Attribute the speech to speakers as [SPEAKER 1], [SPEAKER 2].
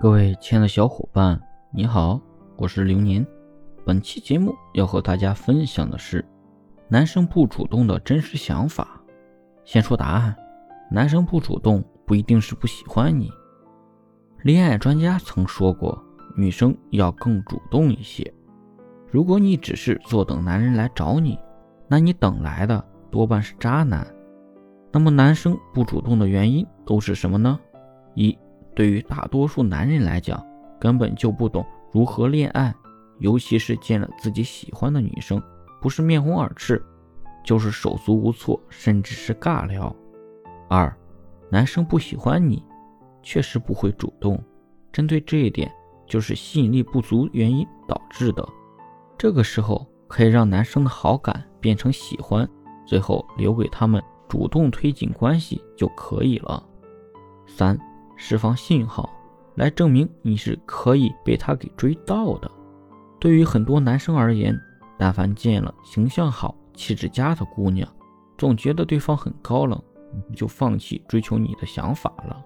[SPEAKER 1] 各位亲爱的小伙伴，你好，我是流年。本期节目要和大家分享的是男生不主动的真实想法。先说答案，男生不主动不一定是不喜欢你。恋爱专家曾说过，女生要更主动一些。如果你只是坐等男人来找你，那你等来的多半是渣男。那么男生不主动的原因都是什么呢？一对于大多数男人来讲，根本就不懂如何恋爱，尤其是见了自己喜欢的女生，不是面红耳赤，就是手足无措，甚至是尬聊。二，男生不喜欢你，确实不会主动。针对这一点，就是吸引力不足原因导致的。这个时候可以让男生的好感变成喜欢，最后留给他们主动推进关系就可以了。三。释放信号来证明你是可以被他给追到的。对于很多男生而言，但凡见了形象好、气质佳的姑娘，总觉得对方很高冷，就放弃追求你的想法了。